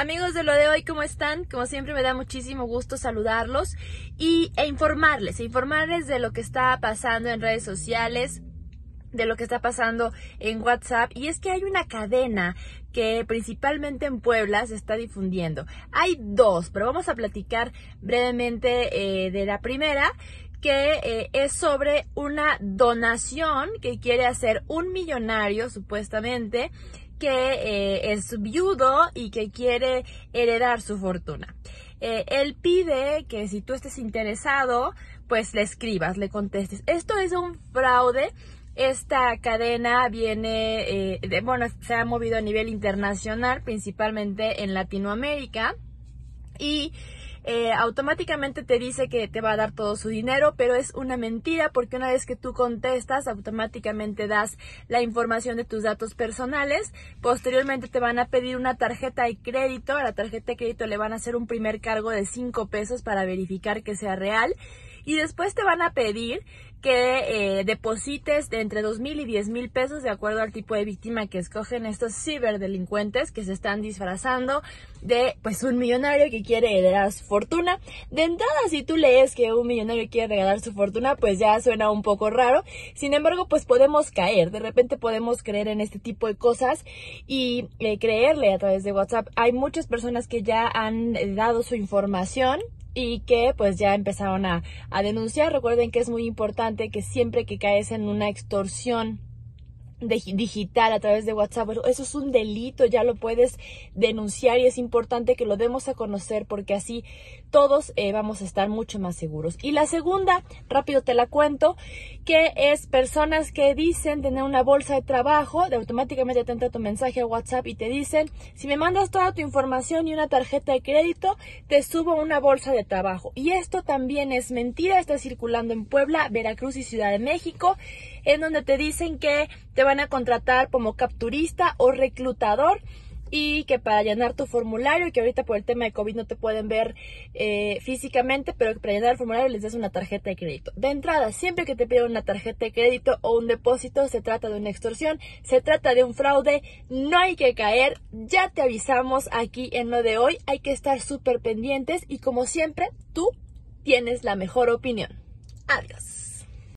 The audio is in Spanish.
Amigos de lo de hoy, ¿cómo están? Como siempre me da muchísimo gusto saludarlos y, e informarles, e informarles de lo que está pasando en redes sociales, de lo que está pasando en WhatsApp y es que hay una cadena que principalmente en Puebla se está difundiendo. Hay dos, pero vamos a platicar brevemente eh, de la primera que eh, es sobre una donación que quiere hacer un millonario supuestamente que eh, es viudo y que quiere heredar su fortuna. Eh, él pide que si tú estés interesado, pues le escribas, le contestes. Esto es un fraude. Esta cadena viene, eh, bueno, se ha movido a nivel internacional, principalmente en Latinoamérica. Y eh, automáticamente te dice que te va a dar todo su dinero, pero es una mentira porque una vez que tú contestas, automáticamente das la información de tus datos personales. Posteriormente te van a pedir una tarjeta de crédito. A la tarjeta de crédito le van a hacer un primer cargo de 5 pesos para verificar que sea real. Y después te van a pedir que eh, deposites de entre dos mil y diez mil pesos de acuerdo al tipo de víctima que escogen estos ciberdelincuentes que se están disfrazando de pues un millonario que quiere heredar su fortuna. De entrada, si tú lees que un millonario quiere regalar su fortuna, pues ya suena un poco raro. Sin embargo, pues podemos caer. De repente podemos creer en este tipo de cosas y eh, creerle a través de WhatsApp. Hay muchas personas que ya han eh, dado su información y que pues ya empezaron a, a denunciar. Recuerden que es muy importante que siempre que caes en una extorsión digital a través de WhatsApp. Eso es un delito, ya lo puedes denunciar y es importante que lo demos a conocer porque así todos eh, vamos a estar mucho más seguros. Y la segunda, rápido te la cuento, que es personas que dicen tener una bolsa de trabajo, de automáticamente te entra tu mensaje a WhatsApp y te dicen, si me mandas toda tu información y una tarjeta de crédito, te subo una bolsa de trabajo. Y esto también es mentira, está circulando en Puebla, Veracruz y Ciudad de México, en donde te dicen que te van a contratar como capturista o reclutador y que para llenar tu formulario, que ahorita por el tema de COVID no te pueden ver eh, físicamente, pero que para llenar el formulario les des una tarjeta de crédito. De entrada, siempre que te pidan una tarjeta de crédito o un depósito, se trata de una extorsión, se trata de un fraude, no hay que caer, ya te avisamos aquí en lo de hoy, hay que estar súper pendientes y como siempre, tú tienes la mejor opinión. Adiós.